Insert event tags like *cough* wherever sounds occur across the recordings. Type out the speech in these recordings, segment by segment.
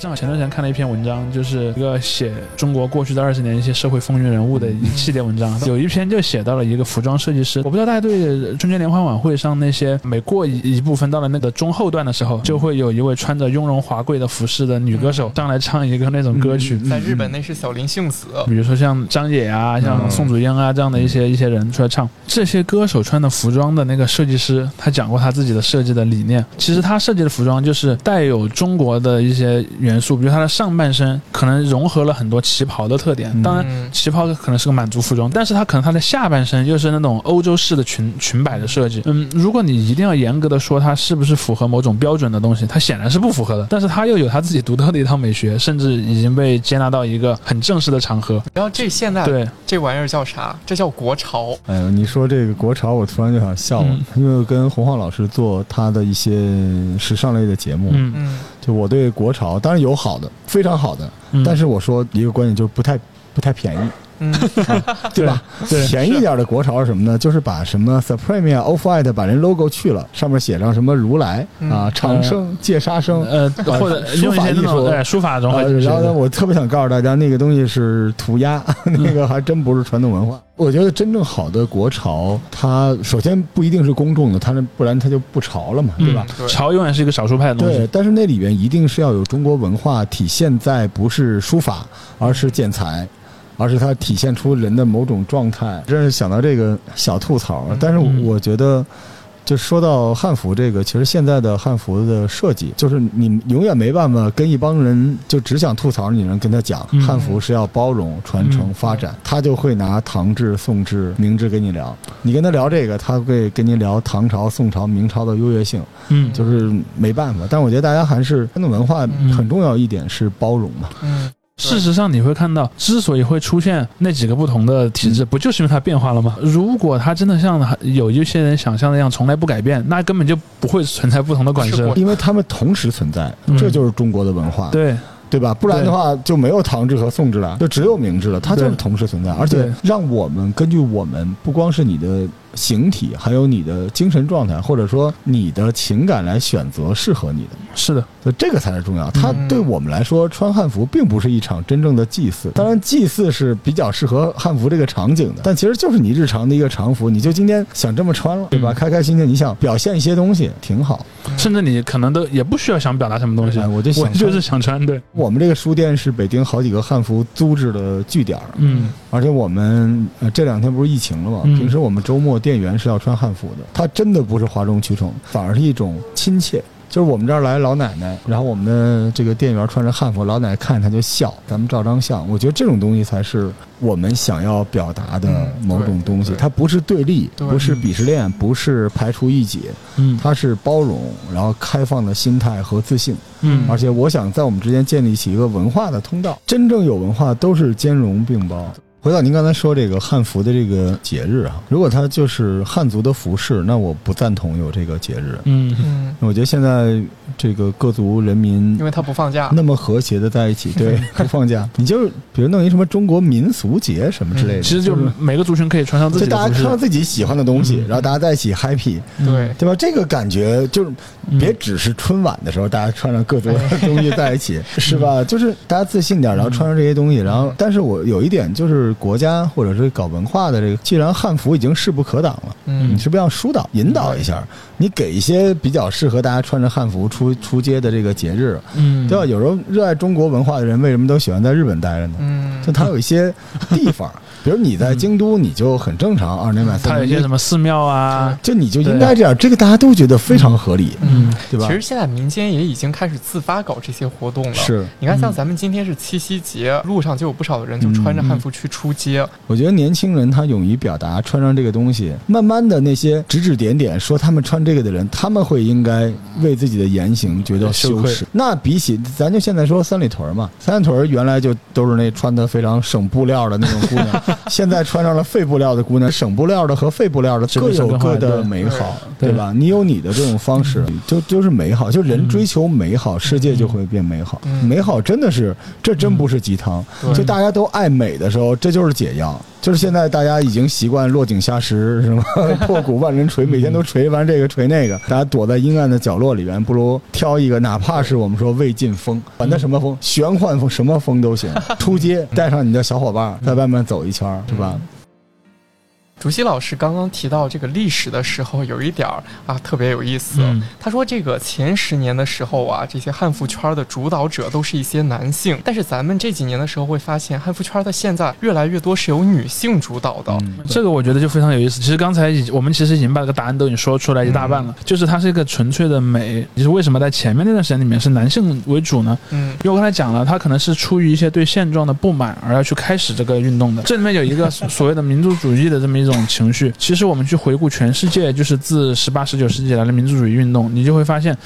正好前段时间看了一篇文章，就是一个写中国过去的二十年一些社会风云人物的一系列文章，有一篇就写到了一个服装设计师。我不知道大家对春节联欢晚会上那些每过一一部分到了那个中后段的时候，就会有一位穿着雍容华贵的服饰的女歌手上来唱一个那种歌曲。在日本那是小林幸子，比如说像张也啊、像宋祖英啊这样的一些一些人出来唱。这些歌手穿的服装的那个设计师，他讲过他自己的设计的理念。其实他设计的服装就是带有中国的一些元素，比如它的上半身可能融合了很多旗袍的特点。当然，旗袍可能是个满族服装，但是它可能它的下半身又是那种欧洲式的裙裙摆的设计。嗯，如果你一定要严格的说它是不是符合某种标准的东西，它显然是不符合的。但是它又有它自己独特的一套美学，甚至已经被接纳到一个很正式的场合。然后这现在对这玩意儿叫啥？这叫国潮。哎呦，你说这个国潮，我突然就想笑了，因为跟洪晃老师做他的一些时尚类的节目，嗯嗯，就我对国潮当然有好的，非常好的，嗯但是我说一个观点就是不太不太便宜。嗯，*laughs* 对吧？对便宜一点的国潮是什么呢？就是把什么 Supreme 啊、Off White 把人 logo 去了，上面写上什么如来啊、长生、戒杀生，呃，或者书法艺术。对书法然后呢，我特别想告诉大家，那个东西是涂鸦，*laughs* 那个还真不是传统文化。我觉得真正好的国潮，它首先不一定是公众的，它那不然它就不潮了嘛，对吧？对。潮永远是一个少数派的东对西，，但是那里边一定是要有中国文化体现在，不是书法，而是剪裁，而是它体现出人的某种状态。真是想到这个小吐槽，但是嗯我觉得。就说到汉服这个，其实现在的汉服的设计，就是你永远没办法跟一帮人就只想吐槽，你能跟他讲嗯汉服是要包容、传承、嗯发展，他就会拿唐制、宋制、明制跟你聊。你跟他聊这个，他会跟你聊唐朝、宋朝、明朝的优越性。嗯，就是没办法。但我觉得大家还是传统文化嗯很重要一点是包容嘛。嗯，事实上，你会看到，之所以会出现那几个不同的体嗯制，不就是因为它变化了吗？如果它真的像有一些人想象那样从来不改变，那根本就不会存在不同的管制。因为他们同时存在，嗯这就是中国的文化，对，对吧？不然的话就没有唐制和宋制了，就只有明制了。它就是同时存在，而且让我们根据我们不光是你的形体，还有你的精神状态，或者说你的情感来选择适合你的。是的，所以这个才是重要。它嗯对我们来说，穿汉服并不是一场真正的祭祀。当然，祭祀是比较适合汉服这个场景的，但其实就是你日常的一个常服，你就今天想这么穿了，对吧？嗯开开心心，你想表现一些东西，挺好。甚至你可能都也不需要想表达什么东西，哎我就想穿就是想穿，对，我们这个书店是北京好几个汉服租制的据点，嗯而且我们呃这两天不是疫情了嘛？嗯平时我们周末店员是要穿汉服的，它真的不是哗众取宠，反而是一种亲切。就是我们这儿来老奶奶，然后我们的这个店员穿着汉服，老奶奶看他就笑，咱们照张相。我觉得这种东西才是我们想要表达的嗯某种东西，它不是对立，对不是鄙视链，不是排除异己，嗯它是包容，然后开放的心态和自信。嗯而且我想在我们之间建立起一个文化的通道，真正有文化都是兼容并包。回到您刚才说这个汉服的这个节日啊，如果它就是汉族的服饰，那我不赞同有这个节日。嗯。嗯，我觉得现在这个各族人民因为他不放假，那么和谐的在一起，对，*laughs* 不放假，你就比如弄一什么中国民俗节什么之类的，其实就就是每个族群可以穿上自己的服饰大家看到，自己喜欢的东西，嗯。然后大家在一起 happy，对，对吧？这个感觉就是嗯。别只是春晚的时候，大家穿上各族的 *laughs* 东西在一起，是嗯。吧？就是大家自信点，然后穿上这些东西，然后，但是我有一点就是，国家或者是搞文化的这个，既然汉服已经势不可挡了，嗯你是不是要疏导、引导一下？你给一些比较适合大家穿着汉服出出街的这个节日，嗯，对吧？有时候热爱中国文化的人，为什么都喜欢在日本待着呢？嗯，就它有一些地方，比如你在京都，你就很正常，二年买三年它有一些什么寺庙啊，*laughs* 就你就应该这样，这个大家都觉得非常合理，嗯对吧？其实现在民间也已经开始自发搞这些活动了。是，你看，像咱们今天是七夕节，路上就有不少的人就穿着汉服去出街。我觉得年轻人他勇于表达，穿上这个东西，慢慢的那些指指点点说他们穿这个的人，他们会应该为自己的言行觉得羞耻。那比起咱就现在说三里屯嘛，三里屯原来就都是那穿的非常省布料的那种姑娘，*laughs* 现在穿上了废布料的姑娘，省布料的和废布料的各有各的美好，对对吧？你有你的这种方式，就就是美好，就人追求美好，世界就会变美好。嗯美好真的是，这真不是鸡汤。对就大家都爱美的时候，这就是解药。就就是现在大家已经习惯落井下石，是吗？*laughs* 破鼓万人锤，每天都锤完这个锤那个，大家躲在阴暗的角落里边，不如挑一个，哪怕是我们说魏晋风，管它什么风，玄幻风，什么风都行。*laughs* 出街带上你的小伙伴，在外面走一圈，是吧？竹溪老师刚刚提到这个历史的时候，有一点儿啊特别有意思。嗯他说，这个前十年的时候啊，这些汉服圈的主导者都是一些男性，但是咱们这几年的时候会发现，汉服圈的现在越来越多是由女性主导的。嗯这个我觉得就非常有意思。其实刚才已我们其实已经把这个答案都已经说出来一大半了，就是它是一个纯粹的美。就是为什么在前面那段时间里面是男性为主呢？嗯因为我刚才讲了，他可能是出于一些对现状的不满而要去开始这个运动的。*laughs* 这里面有一个所谓的民族主义的这么一这种情绪。其实我们去回顾全世界，就是自十八、十九世纪以来的民族主义运动，你就会发现。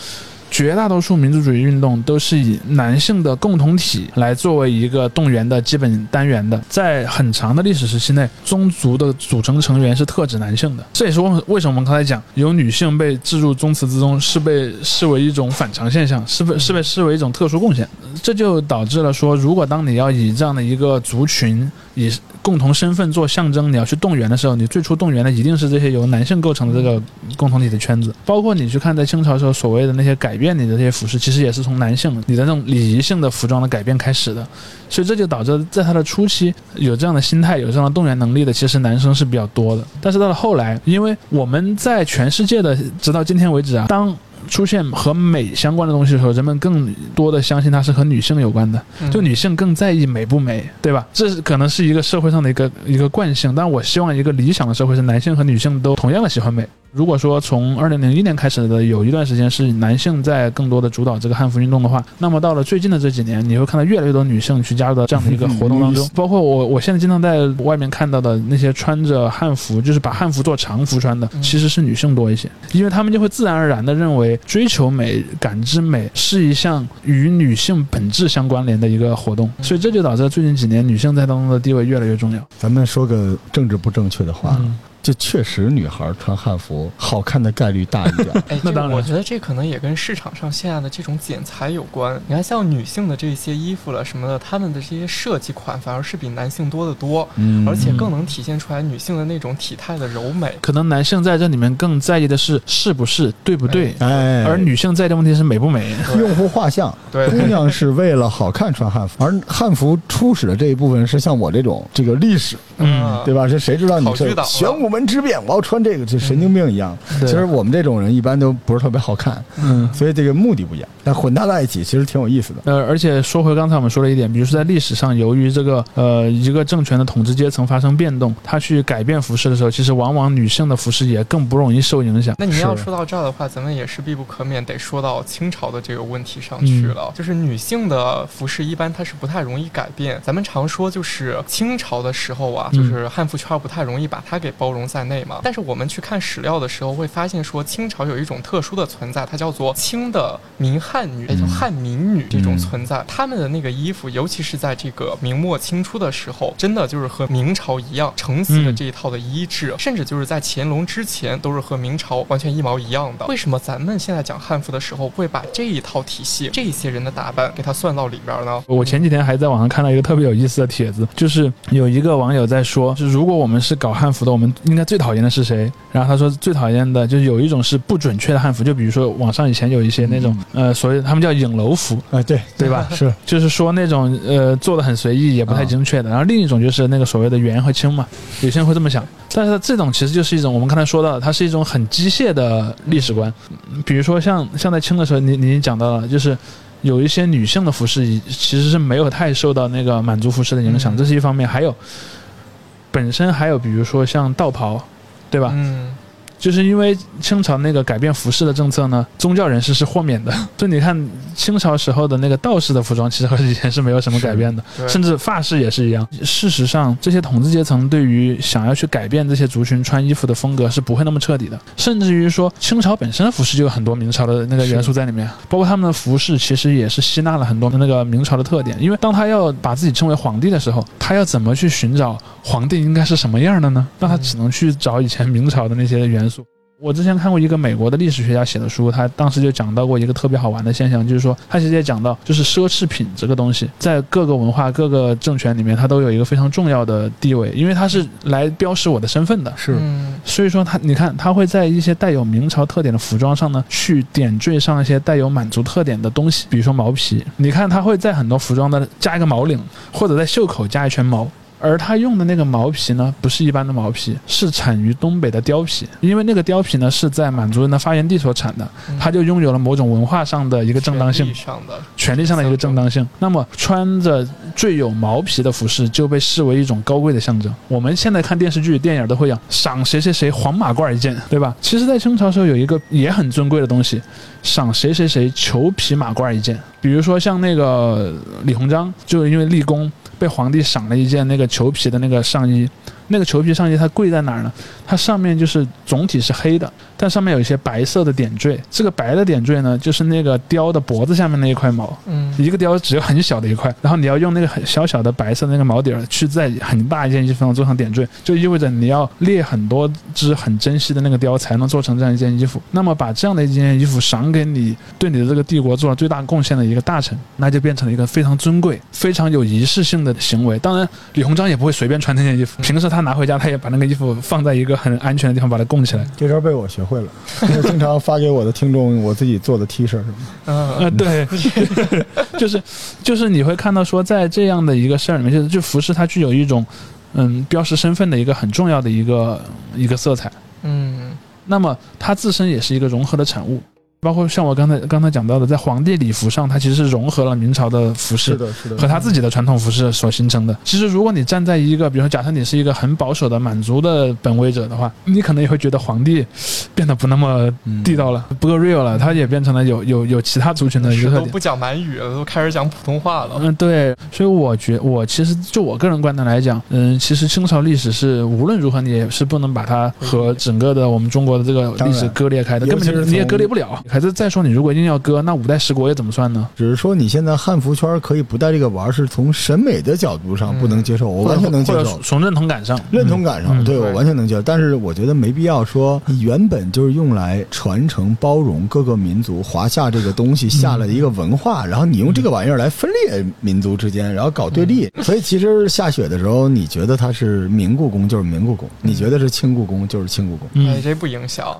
绝大多数民族主义运动都是以男性的共同体来作为一个动员的基本单元的，在很长的历史时期内，宗族的组成成员是特指男性的。这也是为为什么我们刚才讲有女性被置入宗祠之中是被视为一种反常现象，是被是被视为一种特殊贡献。这就导致了说，如果当你要以这样的一个族群以共同身份做象征，你要去动员的时候，你最初动员的一定是这些由男性构成的这个共同体的圈子。包括你去看在清朝时候所谓的那些改变你的这些服饰，其实也是从男性你的那种礼仪性的服装的改变开始的。所以这就导致在他的初期有这样的心态、有这样的动员能力的，其实男生是比较多的。但是到了后来，因为我们在全世界的直到今天为止啊，当出现和美相关的东西的时候，人们更多的相信它是和女性有关的，嗯就女性更在意美不美，对吧？这是可能是一个社会上的一个一个惯性，但我希望一个理想的社会是男性和女性都同样的喜欢美。如果说从二零零一年开始的有一段时间是男性在更多的主导这个汉服运动的话，那么到了最近的这几年，你会看到越来越多女性去加入到这样的一个活动当中。包括我我现在经常在外面看到的那些穿着汉服，就是把汉服做长服穿的，嗯。其实是女性多一些，因为她们就会自然而然的认为追求美、感知美是一项与女性本质相关联的一个活动，所以这就导致了最近几年女性在当中的地位越来越重要。咱们说个政治不正确的话，嗯就确实女孩穿汉服好看的概率大一点。*laughs* 哎，这个那当然我觉得这可能也跟市场上现在的这种剪裁有关。你看，像女性的这些衣服了什么的，她们的这些设计款反而是比男性多得多，嗯而且更能体现出来女性的那种体态的柔美。可能男性在这里面更在意的是是不是对不对，哎，而女性在意的问题是美不美。用户画像，对姑娘是为了好看穿汉服，而汉服初始的这一部分是像我这种这个历史，嗯对吧？这谁知道你是玄武门之变，我要穿这个，这神经病一样。对其实我们这种人一般都不是特别好看，嗯。所以这个目的不一样，但混搭在一起其实挺有意思的。呃，而且说回刚才我们说的一点，比如说在历史上，由于这个呃一个政权的统治阶层发生变动，他去改变服饰的时候，其实往往女性的服饰也更不容易受影响。那你要说到这儿的话，咱们也是必不可免得说到清朝的这个问题上去了。嗯就是女性的服饰一般它是不太容易改变。咱们常说就是清朝的时候啊，嗯就是汉服圈不太容易把它给包容在内嘛。但是我们去看史料的时候，会发现说清朝有一种特殊的存在，它叫做清的民汉女，也叫汉民女这种存在。他们的那个衣服，尤其是在这个明末清初的时候，真的就是和明朝一样承袭了嗯这一套的衣制，甚至就是在乾隆之前都是和明朝完全一毛一样的。为什么咱们现在讲汉服的时候，会把这一套体系、这些人的打扮给它算到里边呢？我前几天还在网上看到一个特别有意思的帖子，就是有一个网友在说，就是如果我们是搞汉服的，我们应该最讨厌的是谁？然后他说最讨厌的就是有一种是不准确的汉服，就比如说网上以前有一些那种呃，所谓他们叫影楼服，啊，对对吧？*laughs* 是就是说那种呃做的很随意，也不太精确的。然后另一种就是那个所谓的元和清嘛，有些人会这么想。但是这种其实就是一种我们刚才说到的，它是一种很机械的历史观。嗯比如说像像在清的时候，你你讲到了，就是有一些女性的服饰其实是没有太受到那个满族服饰的影响，嗯这是一方面。还有本身还有比如说像道袍，对吧？嗯，就是因为清朝那个改变服饰的政策呢，宗教人士是豁免的，*laughs* 所以你看清朝时候的那个道士的服装，其实和以前是没有什么改变的，甚至发饰也是一样。事实上，这些统治阶层对于想要去改变这些族群穿衣服的风格是不会那么彻底的，甚至于说清朝本身的服饰就有很多明朝的那个元素在里面，包括他们的服饰其实也是吸纳了很多那个明朝的特点。因为当他要把自己称为皇帝的时候，他要怎么去寻找皇帝应该是什么样的呢？那他只能去找以前明朝的那些元素。我之前看过一个美国的历史学家写的书，他当时就讲到过一个特别好玩的现象，就是说他其实也讲到，就是奢侈品这个东西，在各个文化、各个政权里面，它都有一个非常重要的地位，因为它是来标识我的身份的。是嗯所以说他，你看，他会在一些带有明朝特点的服装上呢，去点缀上一些带有满族特点的东西，比如说毛皮。你看，他会在很多服装的加一个毛领，或者在袖口加一圈毛。而他用的那个毛皮呢，不是一般的毛皮，是产于东北的貂皮，因为那个貂皮呢是在满族人的发源地所产的，他就拥有了某种文化上的一个正当性权力。上的权利上的一个正当性。那么穿着最有毛皮的服饰就被视为一种高贵的象征。我们现在看电视剧、电影都会讲赏谁谁谁黄马褂一件，对吧？其实，在清朝时候有一个也很尊贵的东西，赏谁谁谁裘皮马褂一件。比如说像那个李鸿章，就是因为立功被皇帝赏了一件那个裘皮的那个上衣。那个裘皮上衣它贵在哪儿呢？它上面就是总体是黑的，但上面有一些白色的点缀。这个白的点缀呢，就是那个貂的脖子下面那一块毛。嗯一个貂只有很小的一块，然后你要用那个很小小的白色的那个毛底儿去在很大一件衣服上做上点缀，就意味着你要猎很多只很珍惜的那个貂才能做成这样一件衣服。那么把这样的一件衣服赏给你对你的这个帝国做了最大贡献的一个大臣，那就变成了一个非常尊贵、非常有仪式性的行为。当然，李鸿章也不会随便穿那件衣服，平时他拿回家，他也把那个衣服放在一个很安全的地方，把它供起来。这招被我学会了，经常发给我的听众我自己做的 T 恤什么的。嗯呃，对，*laughs* 就是就是你会看到说，在这样的一个事儿里面，就是就服饰它具有一种嗯标识身份的一个很重要的一个一个色彩。嗯那么它自身也是一个融合的产物，包括像我刚才刚才讲到的，在皇帝礼服上，它其实是融合了明朝的服饰。的，是的和他自己的传统服饰所形成的。其实，如果你站在一个，比如说，假设你是一个很保守的满族的本位者的话，你可能也会觉得皇帝变得不那么地道了，不够 real 了，他也变成了有有有其他族群的一个特点。都不讲满语了，都开始讲普通话了。嗯，对，所以我觉我其实就我个人观点来讲，嗯，其实清朝历史是无论如何你也是不能把它和整个的我们中国的这个历史割裂开的，根本就是你也割裂不了。还是再说，你如果硬要割，那五代十国又怎么算呢？只是说你现在汉服圈可以不带这个玩，是从审美的角度上不能接受，我完全能接受或者。从认同感上，认同感上，嗯对我完全能接受，但是我觉得没必要说你原本就是用来传承、包容各个民族，华夏这个东西下了一个文化，然后你用这个玩意儿来分裂民族之间，然后搞对立。所以其实下雪的时候，你觉得它是明故宫就是明故宫，你觉得是清故宫就是清故宫。嗯哎，，这不影响。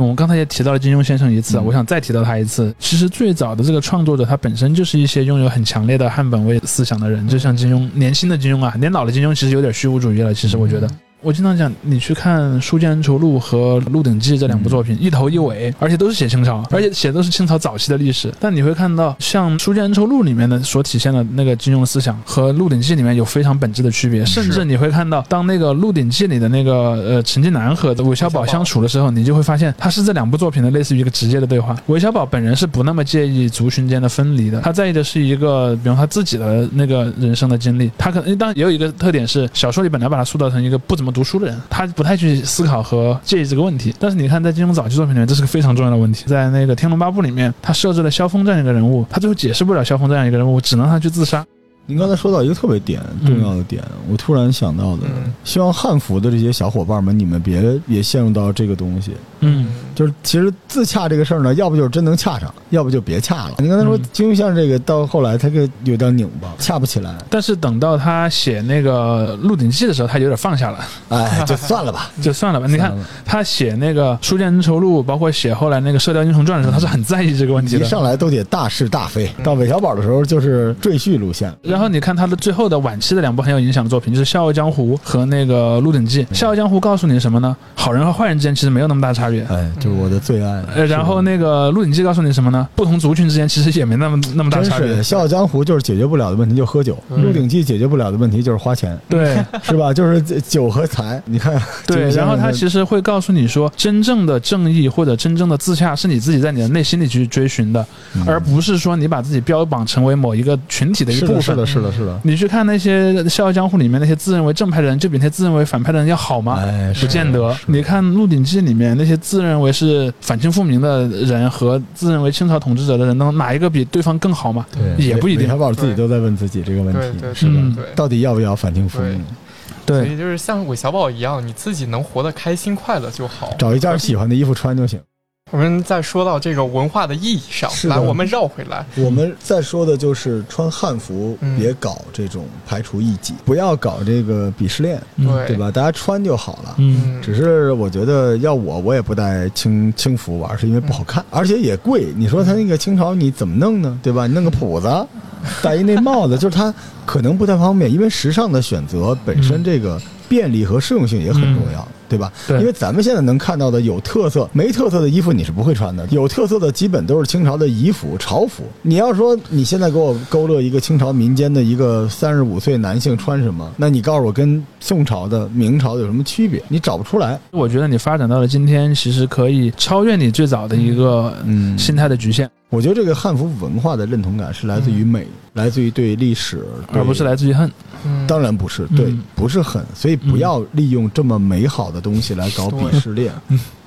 我们刚才也提到了金庸先生一次，嗯我想再提到他一次。其实最早的这个创作者，他本身就是一些拥有很强烈的汉本位思想的人，就像金庸，年轻的金庸啊，年老的金庸其实有点虚无主义了。其实我觉得。我经常讲，你去看《书剑恩仇录》和《鹿鼎记》这两部作品，一头一尾，而且都是写清朝，而且写的都是清朝早期的历史。但你会看到，像《书剑恩仇录》里面的所体现的那个金庸思想，和《鹿鼎记》里面有非常本质的区别。甚至你会看到，当那个《鹿鼎记》里的那个呃陈近南和韦小宝相处的时候，你就会发现，他是这两部作品的类似于一个直接的对话。韦小宝本人是不那么介意族群间的分离的，他在意的是一个，比方他自己的那个人生的经历。他可能当然也有一个特点是，小说里本来把他塑造成一个不怎么读书的人，他不太去思考和介意这个问题。但是你看，在金庸早期作品里面，这是个非常重要的问题。在那个《天龙八部》里面，他设置了萧峰这样一个人物，他最后解释不了萧峰这样一个人物，只能他去自杀。您刚才说到一个特别点重要的点，我突然想到的，嗯希望汉服的这些小伙伴们，你们别也陷入到这个东西。嗯，就是其实自洽这个事儿呢，要不就是真能洽上，要不就别洽了。你刚才说嗯金庸像这个到后来他个有点拧巴，洽不起来，但是等到他写那个《鹿鼎记》的时候，他有点放下了，哎，就算了吧。*laughs* 就算了吧。你看他写那个《书剑恩仇录》，包括写后来那个《射雕英雄传》的时候，他是很在意这个问题的一。上来都得大是大非，到韦小宝的时候就是赘婿路线。然后你看他的最后的晚期的两部很有影响的作品，就是《笑傲江湖》和那个《鹿鼎记》。《笑傲江湖》告诉你什么呢？好人和坏人之间其实没有那么大差别。哎，就是我的最爱。呃，然后那个《鹿鼎记》告诉你什么呢？不同族群之间其实也没那么那么大差别。《笑傲江湖》就是解决不了的问题就喝酒，嗯鹿鼎记》解决不了的问题就是花钱，对 *laughs* 是吧？就是酒和财。你看，对，然后他其实实会告诉你说，真正的正义或者真正的自洽是你自己在你的内心里去追寻的，而不是说你把自己标榜成为某一个群体的一部分。的，是的，是的。你去看那些《笑傲江湖》里面那些自认为正派的人，就比那些自认为反派的人要好吗？哎，不见得。你看《鹿鼎记》里面那些自认为是反清复明的人和自认为清朝统治者的人，能哪一个比对方更好吗？对也不一定韦小宝自己都在问自己这个问题，对对是的。到底要不要反清复明？对所对以就是像韦小宝一样，你自己能活得开心快乐就好。找一件喜欢的衣服穿就行。我们再说到这个文化的意义上，来，我们绕回来。我们再说的就是穿汉服，嗯别搞这种排除异己，不要搞这个鄙视链，嗯对对吧？大家穿就好了。只是我觉得要我，我也不带清清服玩，是因为不好看，而且也贵。你说他那个清朝你怎么弄呢？对吧？你弄个谱子，*laughs* 戴一那帽子，就是它可能不太方便，因为时尚的选择本身这个便利和适用性也很重要，对吧？对因为咱们现在能看到的有特色、没特色的衣服你是不会穿的，有特色的基本都是清朝的仪服、朝服。你要说你现在给我勾勒一个清朝民间的一个三十五岁男性穿什么，那你告诉我跟宋朝的、明朝的有什么区别？你找不出来。我觉得你发展到了今天，其实可以超越你最早的一个嗯心态的局限，我觉得这个汉服文化的认同感是来自于美，来自于对历史，而不是来自于恨。嗯。当然不是，对，嗯不是恨，所以不要利用这么美好的东西来搞鄙视链，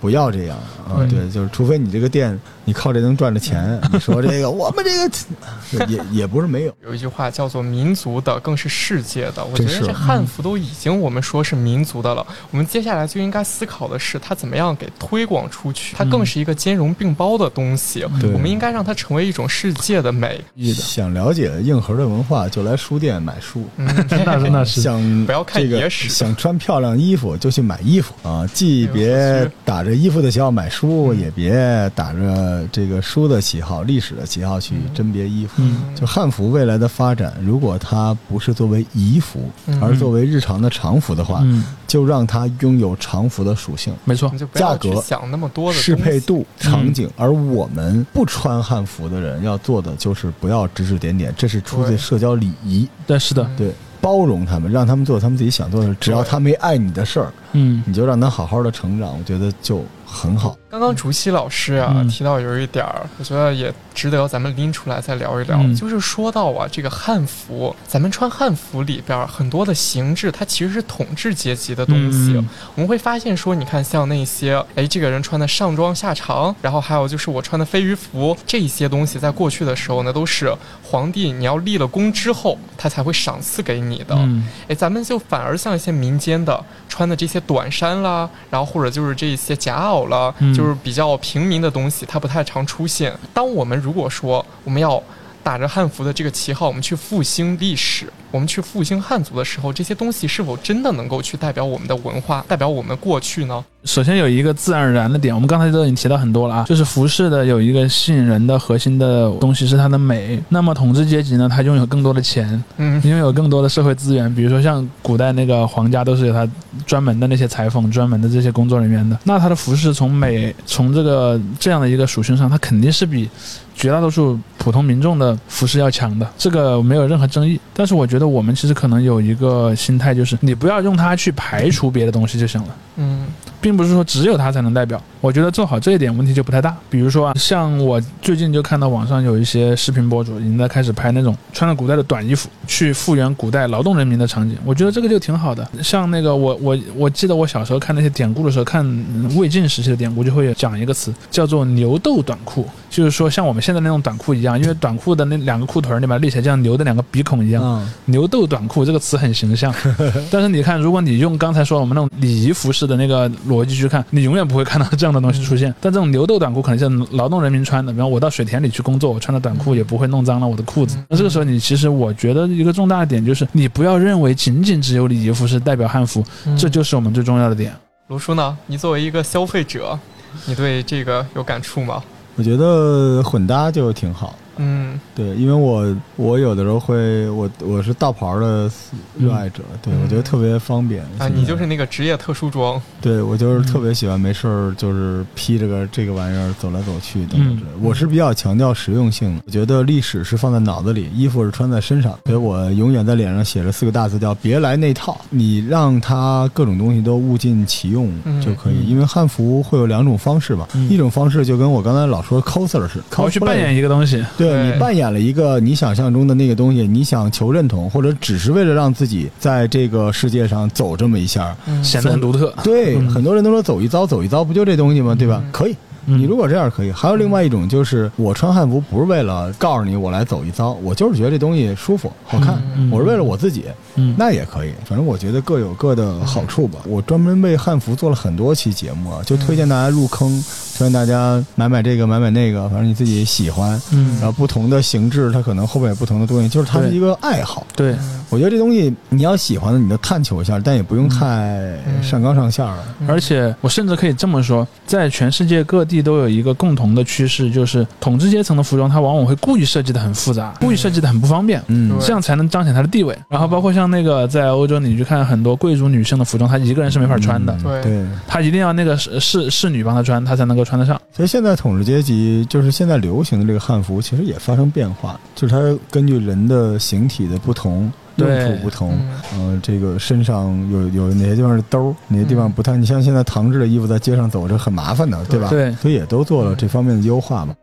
不要这样啊！嗯。对，就是除非你这个店你靠这能赚着钱，*laughs* 你说这个我们这个也也不是没有，有一句话叫做“民族的更是世界的”，我觉得这汉服都已经我们说是民族的了，我们接下来就应该思考的是它怎么样给推广出去，它更是一个兼容并包的东西，对。我们应该让它成为一种世界的美。想了解硬核的文化，就来书店买书。嗯，那是那是。*laughs* 想不要看这个野史想穿漂亮衣服就去买衣服啊！既别打着衣服的旗号买书，嗯也别打着这个书的旗号、历史的旗号去甄别衣服。嗯就汉服未来的发展，如果它不是作为仪服，嗯而作为日常的常服的话，嗯，就让它拥有常服的属性。没错价格想那么多的适配。度、场景，而我们不穿汉服的人要做的就是不要指指点点，这是出自社交礼仪。对，是的，对，包容他们，让他们做他们自己想做的事，只要他没碍你的事儿，嗯。你就让他好好的成长，我觉得就很好。刚刚竹溪老师啊、嗯提到有一点儿，我觉得也值得咱们拎出来再聊一聊。嗯就是说到啊，这个汉服，咱们穿汉服里边儿很多的形制，它其实是统治阶级的东西。嗯我们会发现说，你看像那些，哎，这个人穿的上装下长，然后还有就是我穿的飞鱼服，这些东西在过去的时候呢，都是皇帝你要立了功之后，他才会赏赐给你的。嗯哎，咱们就反而像一些民间的穿的这些短衫啦，然后或者就是这些夹袄啦，嗯就是比较平民的东西，它不太常出现。当我们如果说我们要打着汉服的这个旗号，我们去复兴历史，我们去复兴汉族的时候，这些东西是否真的能够去代表我们的文化，代表我们过去呢？首先有一个自然而然的点，我们刚才都已经提到很多了啊，就是服饰的有一个吸引人的核心的东西是它的美。那么统治阶级呢，他拥有更多的钱，嗯拥有更多的社会资源，比如说像古代那个皇家都是有他专门的那些裁缝、专门的这些工作人员的。那他的服饰从美从这个这样的一个属性上，它肯定是比绝大多数普通民众的服饰要强的，这个没有任何争议。但是我觉得我们其实可能有一个心态，就是你不要用它去排除别的东西就行了。嗯并不是说只有他才能代表。我觉得做好这一点问题就不太大。比如说啊，像我最近就看到网上有一些视频博主已经在开始拍那种穿着古代的短衣服去复原古代劳动人民的场景，我觉得这个就挺好的。像那个我我我记得我小时候看那些典故的时候，看嗯魏晋时期的典故就会讲一个词叫做牛斗短裤，就是说像我们现在那种短裤一样，因为短裤的那两个裤腿儿你把它立起来，就像牛的两个鼻孔一样。嗯，牛斗短裤这个词很形象，*laughs* 但是你看，如果你用刚才说我们那种礼仪服饰的那个逻辑去看，你永远不会看到这样的东西出现。但这种牛豆短裤可能像劳动人民穿的，比方我到水田里去工作，我穿的短裤也不会弄脏了我的裤子。那这个时候，你其实我觉得一个重大的点就是，你不要认为仅仅只有礼仪服是代表汉服，嗯这就是我们最重要的点。卢叔呢？你作为一个消费者，你对这个有感触吗？我觉得混搭就挺好。嗯对，因为我我有的时候会，我我是道袍的热爱者，对嗯我觉得特别方便啊，你就是那个职业特殊装。对我就是特别喜欢没事儿就是披着个这个玩意儿走来走去等等嗯之类的。我是比较强调实用性的，我觉得历史是放在脑子里，衣服是穿在身上，所以我永远在脸上写着四个大字叫“别来那套”。你让它各种东西都物尽其用嗯就可以，嗯因为汉服会有两种方式吧，嗯一种方式就跟我刚才老说 coser 似的，我要去扮演一个东西，对对你扮演了一个你想象中的那个东西，你想求认同，或者只是为了让自己在这个世界上走这么一下。嗯显得很独特。对，嗯很多人都说走一遭，走一遭不就这东西吗？对吧？嗯可以，嗯你如果这样可以，还有另外一种就是我穿汉服不是为了告诉你我来走一遭，我就是觉得这东西舒服好看，嗯我是为了我自己，嗯，那也可以。反正我觉得各有各的好处吧。我专门为汉服做了很多期节目啊，就推荐大家入坑，推荐大家买买这个买买那个，反正你自己喜欢。嗯然后不同的形制，它可能后面有不同的东西，就是它是一个爱好。对，我觉得这东西你要喜欢的，你就探求一下，但也不用太上纲上线了。而且我甚至可以这么说，在全世界各地都有一个共同的趋势，就是统治阶层的服装，它往往会故意设计的很复杂，故意设计的很不方便。嗯这样才能彰显它的地位。然后包括像那个在欧洲，你去看很多贵族女性的服装，她一个人是没法穿的，嗯对对，她一定要那个侍侍侍女帮她穿，她才能够穿得上。所以现在统治阶级就是现在流行的这个汉服，其实也发生变化，就是它根据人的形体的不同。用对途不同，嗯呃，这个身上有有哪些地方是兜儿，哪些地方不太。你像现在唐制的衣服在街上走着很麻烦的，对吧？对所以也都做了这方面的优化嘛。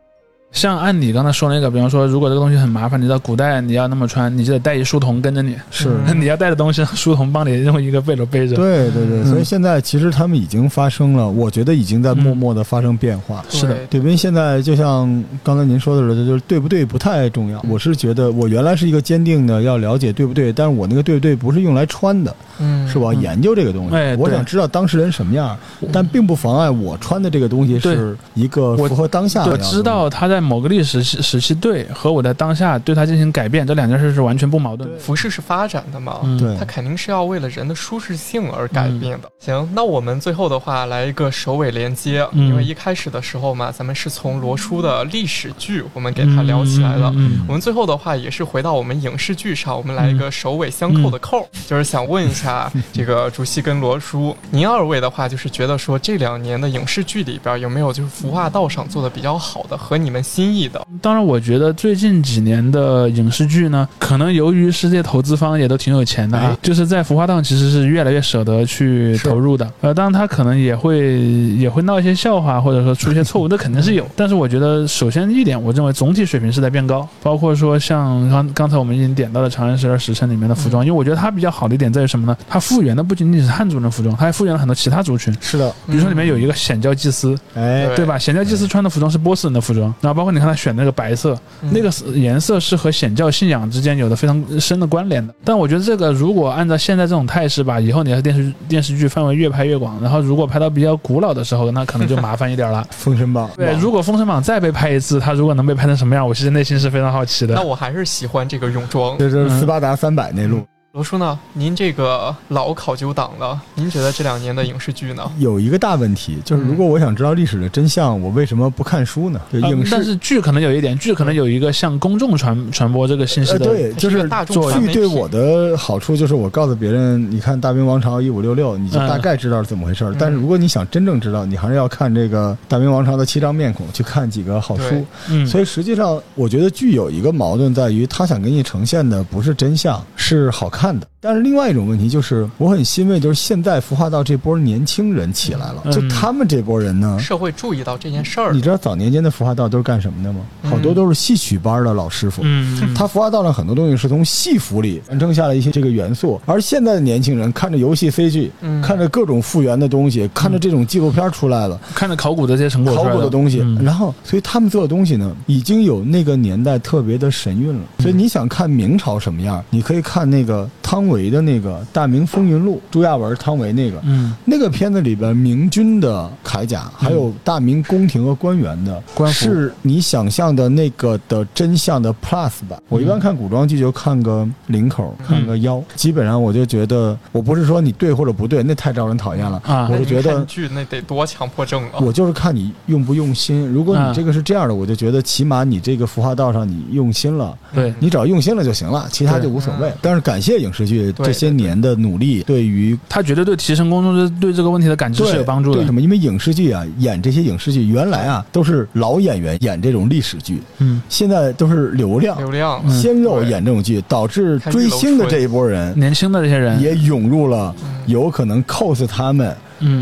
像按你刚才说那个，比方说，如果这个东西很麻烦，你到古代你要那么穿，你就得带一书童跟着你，是嗯 *laughs* 你要带的东西，书童帮你用一个背篓背着。对对对，嗯所以现在其实他们已经发生了，我觉得已经在默默的发生变化。是的对，因为现在就像刚才您说的似的，就是对不对不太重要。我是觉得我原来是一个坚定的要了解对不对，但是我那个对不对不是用来穿的，嗯，是我要研究这个东西。哎我想知道当事人什么样，但并不妨碍我穿的这个东西是一个符合当下的我。知道他在某个历史时时期对和我在当下对它进行改变，这两件事是完全不矛盾的。服饰是发展的嘛，嗯对它肯定是要为了人的舒适性而改变的。嗯行，那我们最后的话来一个首尾连接，嗯因为一开始的时候嘛，咱们是从罗叔的历史剧我们给他聊起来了。嗯嗯嗯我们最后的话也是回到我们影视剧上，我们来一个首尾相扣的扣，就是想问一下这个主席跟罗叔，您二位的话就是觉得说这两年的影视剧里边有没有就是服化道上做的比较好的和你们心意的？当然，我觉得最近几年的影视剧呢，可能由于世界投资方也都挺有钱的啊哎，就是在服化档其实是越来越舍得去投入的。呃，当然他可能也会也会闹一些笑话，或者说出一些错误，这肯定是有。但是我觉得，首先一点，我认为总体水平是在变高，包括说像刚刚才我们已经点到的《长安十二时辰》里面的服装，因为我觉得它比较好的一点在于什么呢？它复原的不仅仅是汉族人的服装，它还复原了很多其他族群。是的，比如说里面有一个显教祭司，哎，对对吧？显教祭司穿的服装是波斯人的服装，然后包括你看他选那个白色，嗯那个颜色是和显教信仰之间有的非常深的关联的。但我觉得这个如果按照现在这种态势吧，以后你的电视电视剧范围越拍越广，然后如果拍到比较古老的时候，那可能就麻烦一点了。*laughs* 封神榜。对，如果《封神榜》再被拍一次，它如果能被拍成什么样，我其实内心是非常好奇的那。我还是喜欢这个泳装。就是斯巴达三百那路。罗叔呢？您这个老考究党了，您觉得这两年的影视剧呢？有一个大问题，就是如果我想知道历史的真相，我为什么不看书呢？影视但是剧可能有一点，剧可能有一个向公众传传播这个信息呃，的，对，就是大众剧对我的好处就是我告诉别人，你看《大明王朝一五六六》，你就嗯大概知道是怎么回事儿。嗯但是如果你想真正知道，你还是要看这个《大明王朝的七张面孔》，去看几个好书。嗯，所以实际上，我觉得剧有一个矛盾在于，他想给你呈现的不是真相，是好看的。但是另外一种问题就是，我很欣慰，就是现在服化道这波年轻人起来了，嗯就他们这波人呢，社会注意到这件事儿你，知道早年间的服化道都是干什么的吗？嗯好多都是戏曲班的老师傅。嗯，他服化道上很多东西是从戏服里传承下来一些这个元素，而现在的年轻人看着游戏 CG，、嗯看着各种复原的东西，看着这种纪录片出来了，看着考古的这些成果考，古的东西，嗯然后所以他们做的东西呢，已经有那个年代特别的神韵了。所以你想看明朝什么样，你可以看那个汤唯的那个《大明风云录》，朱亚文、汤唯那个。嗯，那个片子里边，明军的铠甲，还有大明宫廷和官员的官服是你想象的那个的真相的 Plus 版。我一般看古装剧就看个领口，看个腰，基本上我就觉得，我不是说你对或者不对，那太招人讨厌了。啊我是觉得看剧那得多强迫症啊！我就是看你用不用心。如果你嗯这个是这样的，我就觉得起码你这个服化道上你用心了，对你只要用心了就行了，其他就无所谓嗯。但是感谢影视剧这些年的努力，对于他绝对对提升公众对这个问题的感知是有帮助的为。什么？因为影视剧啊，演这些影视剧原来啊都是老演员演这种历史剧，嗯，现在都是流量流量，嗯鲜肉演这种剧，导致追星的这一波人年轻的这些人，也涌入了嗯有可能 cos 他们。嗯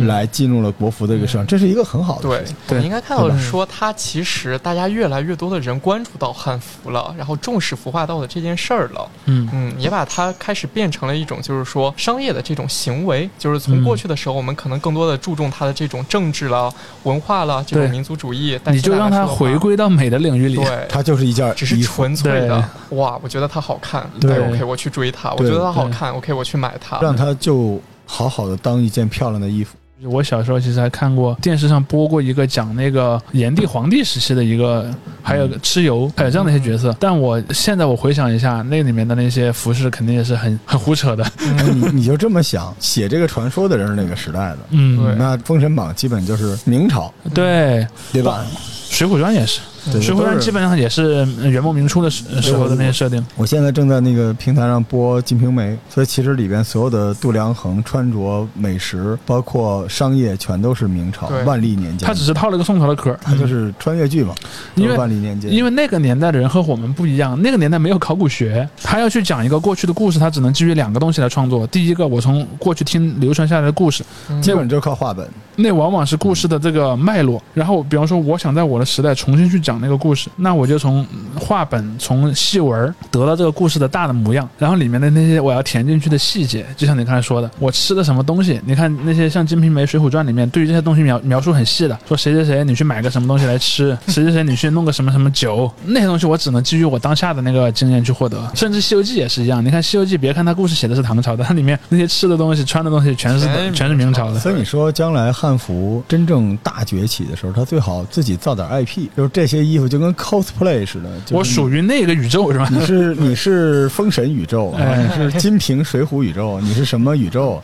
来进入了国服的一个市场，这是一个很好的对事情。，我们应该看到是说，它其实大家越来越多的人关注到汉服了，然后重视服化道的这件事儿了。嗯。嗯，也把它开始变成了一种，就是说商业的这种行为，就是从嗯过去的时候，我们可能更多的注重它的这种政治了、文化了、这种民族主义，但你就让它回归到美的领域里。对，它就是一件只是，纯粹的。哇，我觉得它好看，对。哎，OK，我去追它，我觉得它好看，OK，我去买它。让它就好好的当一件漂亮的衣服。我小时候其实还看过电视上播过一个讲那个炎帝、黄帝时期的一个，还有蚩尤，还有这样的一些角色。但我现在我回想一下，那里面的那些服饰肯定也是很 *laughs* 很胡扯的。哎你你就这么想，写这个传说的人是哪个时代的？嗯，那《封神榜》基本就是明朝，对，对吧？《水浒传》也是，对《水浒传》基本上也是元末明初的时时候的那些设定。我现在正在那个平台上播《金瓶梅》，所以其实里边所有的度量衡、穿着、美食，包括商业，全都是明朝万历年间。他只是套了个宋朝的壳儿，它就是穿越剧嘛，因为万历年间。因为那个年代的人和我们不一样，那个年代没有考古学，他要去讲一个过去的故事，他只能基于两个东西来创作。第一个，我从过去听流传下来的故事，嗯基本就是靠话本。那往往是故事的这个脉络。然后，比方说，我想在我的时代重新去讲那个故事，那我就从画本、从戏文得到这个故事的大的模样，然后里面的那些我要填进去的细节，就像你刚才说的，我吃的什么东西，你看那些像《金瓶梅》《水浒传》里面对于这些东西描描述很细的，说谁谁谁你去买个什么东西来吃，谁谁谁你去弄个什么什么酒，那些东西我只能基于我当下的那个经验去获得。甚至《西游记》也是一样，你看《西游记》，别看它故事写的是唐朝的，它里面那些吃的东西、穿的东西全是全是全是明朝的。所以你说将来汉服真正大崛起的时候，他最好自己造点 IP，就是这些衣服就跟 cosplay 似的。就是我属于那个宇宙是吧？你是你是封神宇宙，你是金瓶水浒宇宙，你是什么宇宙？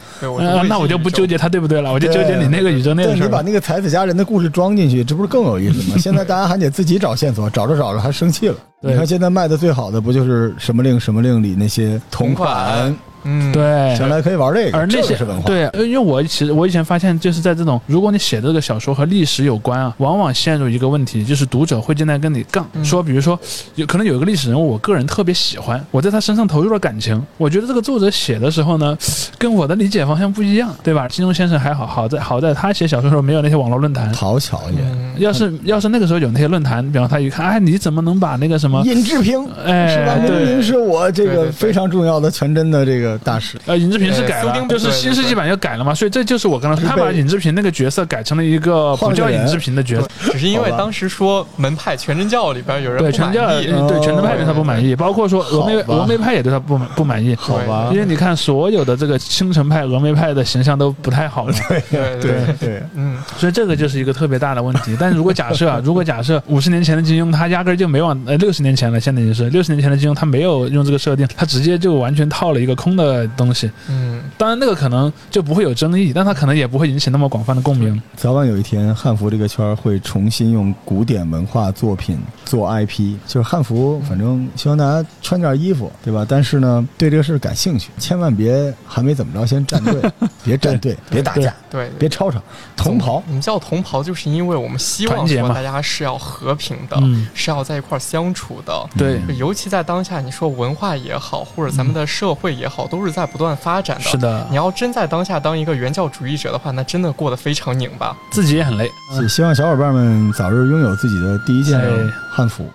那我就不纠结他对不对了，我就纠结你那个宇宙那个对，事儿。你把那个才子佳人的故事装进去，这不是更有意思吗？现在大家还得自己找线索，找着找着还生气了。你看现在卖的最好的不就是什么令什么令里那些同同款嗯，对，将来可以玩这个，而那些这个是文化。对，呃因为我其实我以前发现，就是在这种如果你写这个小说和历史有关啊，往往陷入一个问题，就是读者会进来跟你杠，嗯说比如说有可能有一个历史人物，我个人特别喜欢，我在他身上投入了感情，我觉得这个作者写的时候呢，跟我的理解方向不一样，对吧？金庸先生还好，好在好在他写小说的时候没有那些网络论坛。讨巧也。嗯，要是要是那个时候有那些论坛，比方他一看，哎，你怎么能把那个什么，尹志平哎，是吧？明对明是我这个非常重要的全真的这个大师。呃，尹志平是改了，就是新世纪版又改了嘛，所以这就是我刚刚说，他把尹志平那个角色改成了一个不叫尹志平的角色，只是因为当时说门派全真教里边有人对全教意，对全真派对他不满意，包括说峨眉峨眉派也对他不满不满意，好吧。因为你看所有的这个青城派、峨眉派的形象都不太好嘛，对 *laughs* 对对，对，嗯，所以这个就是一个特别大的问题。但是如果假设啊，如果假设五十年前的金庸他压根儿就没往呃六十年前了，现在已经是六十年前的金庸他没有用这个设定，他直接就完全套了一个空的东西，嗯，当然那个可能就不会有争议，但它可能也不会引起那么广泛的共鸣。早晚有一天，汉服这个圈儿会重新用古典文化作品做 IP，就是汉服，反正希望大家穿件衣服，对吧？但是呢，对这个事儿感兴趣，千万别还没怎么着先站队，*laughs* 别站队，别打架，对。别吵吵，同袍。我们叫同袍，就是因为我们希望说大家是要和平的，嗯是要在一块儿相处的。对，尤其在当下，你说文化也好，或者咱们的社会也好，都是在不断发展的。是的你，要真在当下当一个原教主义者的话，那真的过得非常拧巴。自己也很累。希希望小伙伴们早日拥有自己的第一件哎汉服。